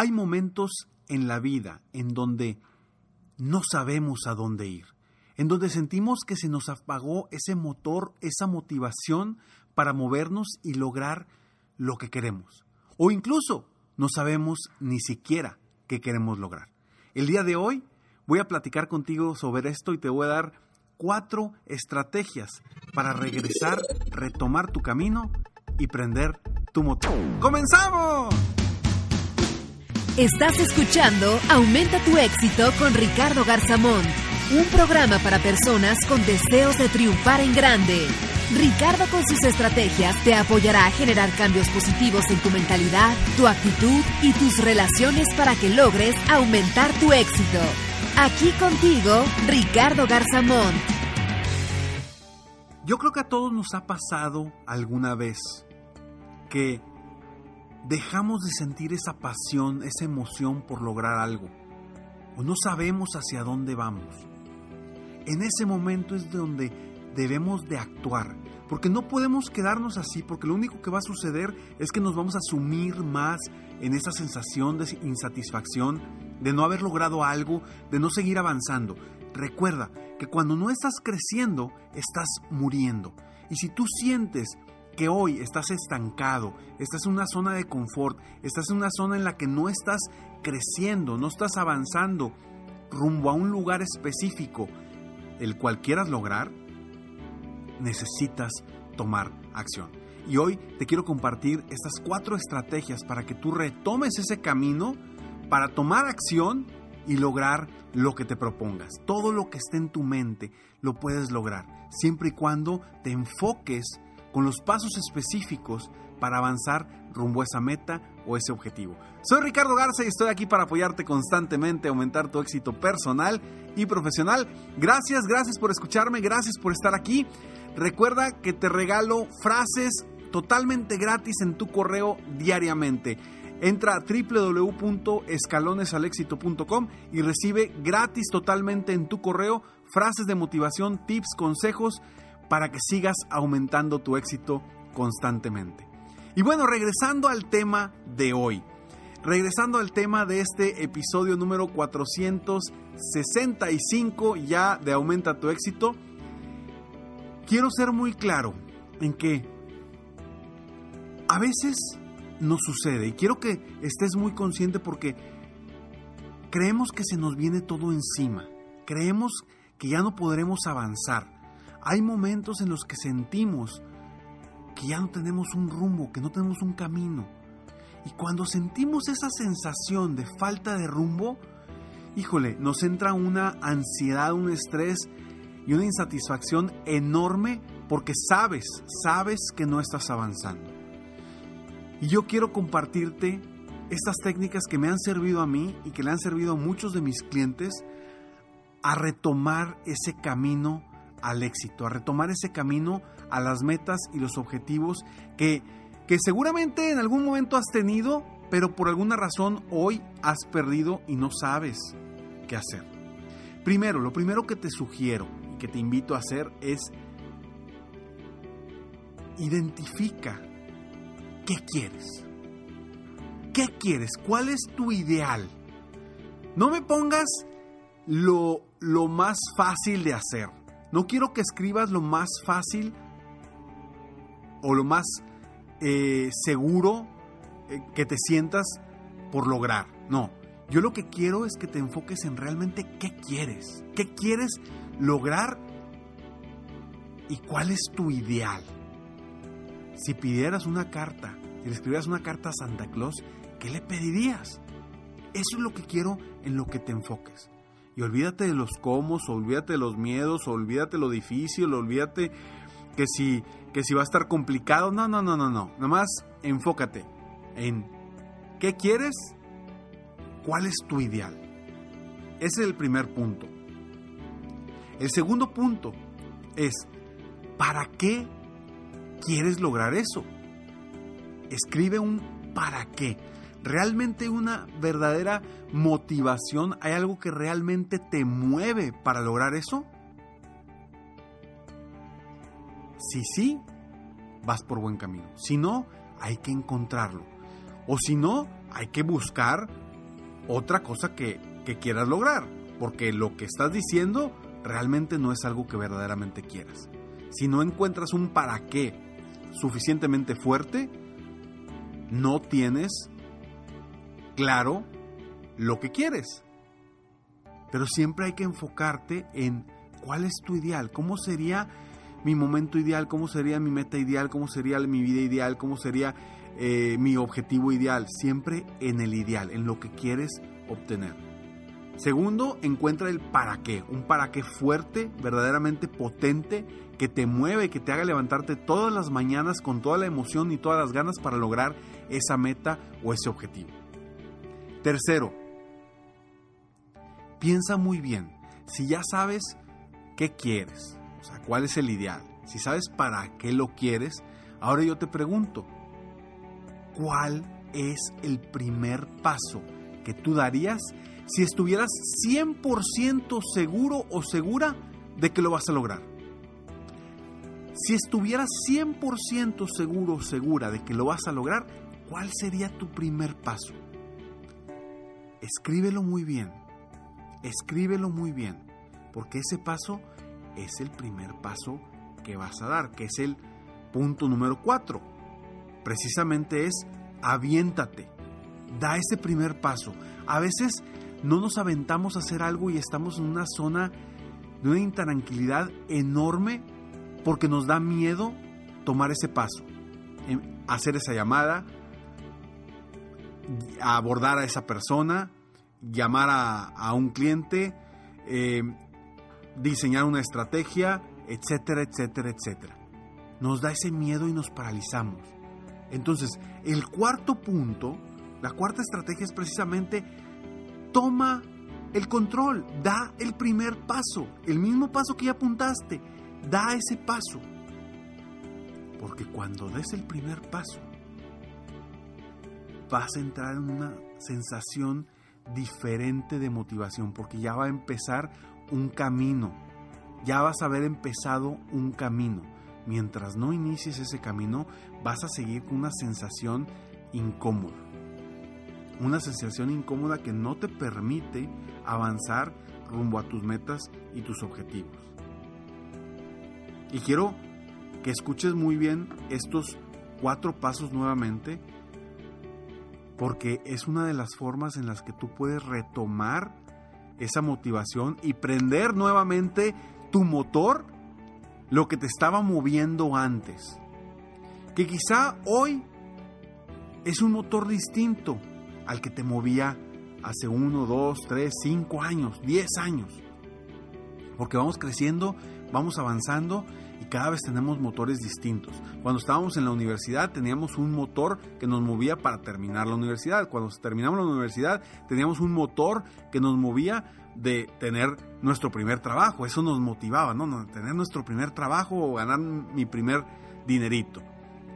Hay momentos en la vida en donde no sabemos a dónde ir, en donde sentimos que se nos apagó ese motor, esa motivación para movernos y lograr lo que queremos. O incluso no sabemos ni siquiera qué queremos lograr. El día de hoy voy a platicar contigo sobre esto y te voy a dar cuatro estrategias para regresar, retomar tu camino y prender tu motor. ¡Comenzamos! Estás escuchando Aumenta tu éxito con Ricardo Garzamón, un programa para personas con deseos de triunfar en grande. Ricardo con sus estrategias te apoyará a generar cambios positivos en tu mentalidad, tu actitud y tus relaciones para que logres aumentar tu éxito. Aquí contigo, Ricardo Garzamón. Yo creo que a todos nos ha pasado alguna vez que dejamos de sentir esa pasión, esa emoción por lograr algo, o no sabemos hacia dónde vamos. En ese momento es donde debemos de actuar, porque no podemos quedarnos así, porque lo único que va a suceder es que nos vamos a sumir más en esa sensación de insatisfacción, de no haber logrado algo, de no seguir avanzando. Recuerda que cuando no estás creciendo, estás muriendo. Y si tú sientes hoy estás estancado, estás en una zona de confort, estás en una zona en la que no estás creciendo, no estás avanzando rumbo a un lugar específico, el cual quieras lograr, necesitas tomar acción. Y hoy te quiero compartir estas cuatro estrategias para que tú retomes ese camino para tomar acción y lograr lo que te propongas. Todo lo que esté en tu mente lo puedes lograr, siempre y cuando te enfoques con los pasos específicos para avanzar rumbo a esa meta o ese objetivo. Soy Ricardo Garza y estoy aquí para apoyarte constantemente, aumentar tu éxito personal y profesional. Gracias, gracias por escucharme, gracias por estar aquí. Recuerda que te regalo frases totalmente gratis en tu correo diariamente. Entra a www.escalonesalexito.com y recibe gratis totalmente en tu correo frases de motivación, tips, consejos para que sigas aumentando tu éxito constantemente. Y bueno, regresando al tema de hoy, regresando al tema de este episodio número 465 ya de Aumenta tu éxito, quiero ser muy claro en que a veces nos sucede y quiero que estés muy consciente porque creemos que se nos viene todo encima, creemos que ya no podremos avanzar hay momentos en los que sentimos que ya no tenemos un rumbo, que no tenemos un camino. Y cuando sentimos esa sensación de falta de rumbo, híjole, nos entra una ansiedad, un estrés y una insatisfacción enorme porque sabes, sabes que no estás avanzando. Y yo quiero compartirte estas técnicas que me han servido a mí y que le han servido a muchos de mis clientes a retomar ese camino al éxito, a retomar ese camino a las metas y los objetivos que, que seguramente en algún momento has tenido, pero por alguna razón hoy has perdido y no sabes qué hacer. Primero, lo primero que te sugiero y que te invito a hacer es identifica qué quieres. ¿Qué quieres? ¿Cuál es tu ideal? No me pongas lo, lo más fácil de hacer. No quiero que escribas lo más fácil o lo más eh, seguro eh, que te sientas por lograr. No, yo lo que quiero es que te enfoques en realmente qué quieres, qué quieres lograr y cuál es tu ideal. Si pidieras una carta, si le escribieras una carta a Santa Claus, ¿qué le pedirías? Eso es lo que quiero en lo que te enfoques. Y olvídate de los cómo, olvídate de los miedos, olvídate lo difícil, olvídate que si, que si va a estar complicado. No, no, no, no, no. Nada más enfócate en qué quieres, cuál es tu ideal. Ese es el primer punto. El segundo punto es, ¿para qué quieres lograr eso? Escribe un para qué. Realmente una verdadera motivación, ¿hay algo que realmente te mueve para lograr eso? Si sí, vas por buen camino. Si no, hay que encontrarlo. O si no, hay que buscar otra cosa que, que quieras lograr. Porque lo que estás diciendo realmente no es algo que verdaderamente quieras. Si no encuentras un para qué suficientemente fuerte, no tienes claro lo que quieres. Pero siempre hay que enfocarte en cuál es tu ideal, cómo sería mi momento ideal, cómo sería mi meta ideal, cómo sería mi vida ideal, cómo sería eh, mi objetivo ideal. Siempre en el ideal, en lo que quieres obtener. Segundo, encuentra el para qué, un para qué fuerte, verdaderamente potente, que te mueve, que te haga levantarte todas las mañanas con toda la emoción y todas las ganas para lograr esa meta o ese objetivo. Tercero, piensa muy bien, si ya sabes qué quieres, o sea, cuál es el ideal, si sabes para qué lo quieres, ahora yo te pregunto, ¿cuál es el primer paso que tú darías si estuvieras 100% seguro o segura de que lo vas a lograr? Si estuvieras 100% seguro o segura de que lo vas a lograr, ¿cuál sería tu primer paso? Escríbelo muy bien, escríbelo muy bien, porque ese paso es el primer paso que vas a dar, que es el punto número 4. Precisamente es aviéntate, da ese primer paso. A veces no nos aventamos a hacer algo y estamos en una zona de una intranquilidad enorme porque nos da miedo tomar ese paso, hacer esa llamada, abordar a esa persona, llamar a, un cliente, eh, diseñar una estrategia, etcétera, etcétera, etcétera. Nos da ese miedo y nos paralizamos. Entonces, el cuarto punto, la cuarta estrategia es precisamente toma el control, da el primer paso, el mismo paso que ya apuntaste, da ese paso. Porque cuando des el primer paso, vas a entrar en una sensación diferente de motivación, porque ya va a empezar un camino, ya vas a haber empezado un camino. Mientras no inicies ese camino, vas a seguir con una sensación incómoda. Una sensación incómoda que no te permite avanzar rumbo a tus metas y tus objetivos. Y quiero que escuches muy bien estos cuatro pasos nuevamente, porque es una de las formas en las que tú puedes retomar esa motivación y prender nuevamente tu motor, lo que te estaba moviendo antes. Que quizá hoy es un motor distinto al que te movía hace uno, dos, tres, cinco años, diez años. Porque vamos creciendo, vamos avanzando y cada vez tenemos motores distintos. Cuando estábamos en la universidad teníamos un motor que nos movía para terminar la universidad. Cuando terminamos la universidad teníamos un motor que nos movía de tener nuestro primer trabajo. Eso nos motivaba, ¿no? Tener nuestro primer trabajo o ganar mi primer dinerito.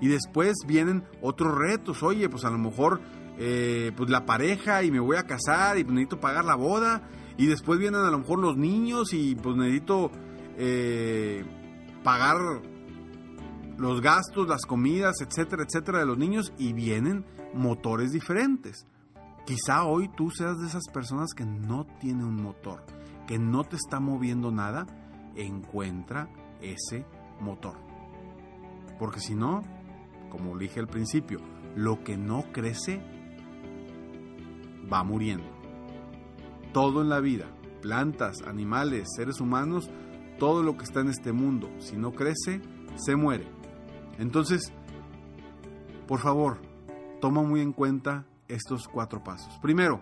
Y después vienen otros retos. Oye, pues a lo mejor eh, pues la pareja y me voy a casar y necesito pagar la boda. Y después vienen a lo mejor los niños y pues necesito... Eh, pagar los gastos, las comidas, etcétera, etcétera de los niños y vienen motores diferentes. Quizá hoy tú seas de esas personas que no tiene un motor, que no te está moviendo nada, encuentra ese motor. Porque si no, como dije al principio, lo que no crece va muriendo. Todo en la vida, plantas, animales, seres humanos, todo lo que está en este mundo, si no crece, se muere. Entonces, por favor, toma muy en cuenta estos cuatro pasos. Primero,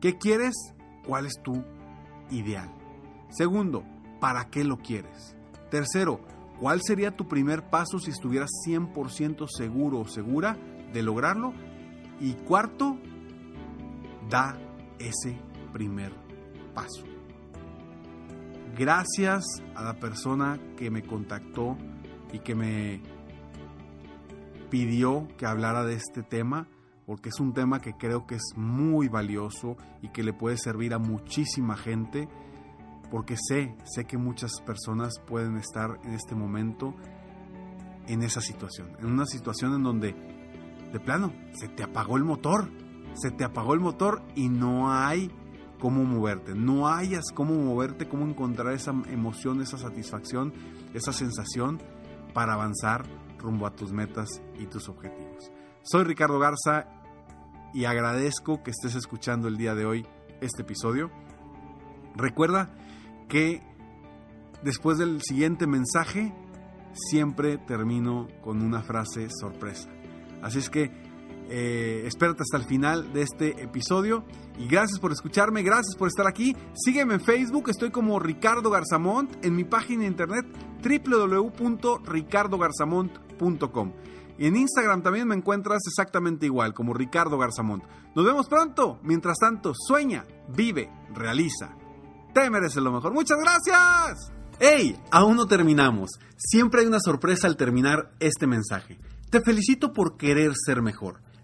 ¿qué quieres? ¿Cuál es tu ideal? Segundo, ¿para qué lo quieres? Tercero, ¿cuál sería tu primer paso si estuvieras 100% seguro o segura de lograrlo? Y cuarto, da ese primer paso. Gracias a la persona que me contactó y que me pidió que hablara de este tema, porque es un tema que creo que es muy valioso y que le puede servir a muchísima gente, porque sé, sé que muchas personas pueden estar en este momento en esa situación, en una situación en donde de plano se te apagó el motor, se te apagó el motor y no hay cómo moverte, no hayas cómo moverte, cómo encontrar esa emoción, esa satisfacción, esa sensación para avanzar rumbo a tus metas y tus objetivos. Soy Ricardo Garza y agradezco que estés escuchando el día de hoy este episodio. Recuerda que después del siguiente mensaje siempre termino con una frase sorpresa. Así es que eh, espérate hasta el final de este episodio. Y gracias por escucharme, gracias por estar aquí. Sígueme en Facebook, estoy como Ricardo Garzamont, en mi página de internet www.ricardogarzamont.com. Y en Instagram también me encuentras exactamente igual, como Ricardo Garzamont. Nos vemos pronto. Mientras tanto, sueña, vive, realiza. Te mereces lo mejor. Muchas gracias. ¡Hey! Aún no terminamos. Siempre hay una sorpresa al terminar este mensaje. Te felicito por querer ser mejor.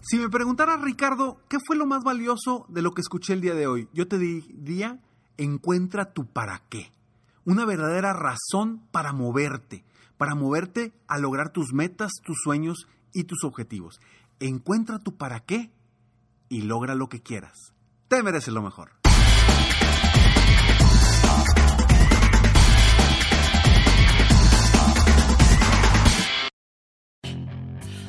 Si me preguntaras, Ricardo, ¿qué fue lo más valioso de lo que escuché el día de hoy? Yo te diría, encuentra tu para qué. Una verdadera razón para moverte, para moverte a lograr tus metas, tus sueños y tus objetivos. Encuentra tu para qué y logra lo que quieras. Te mereces lo mejor.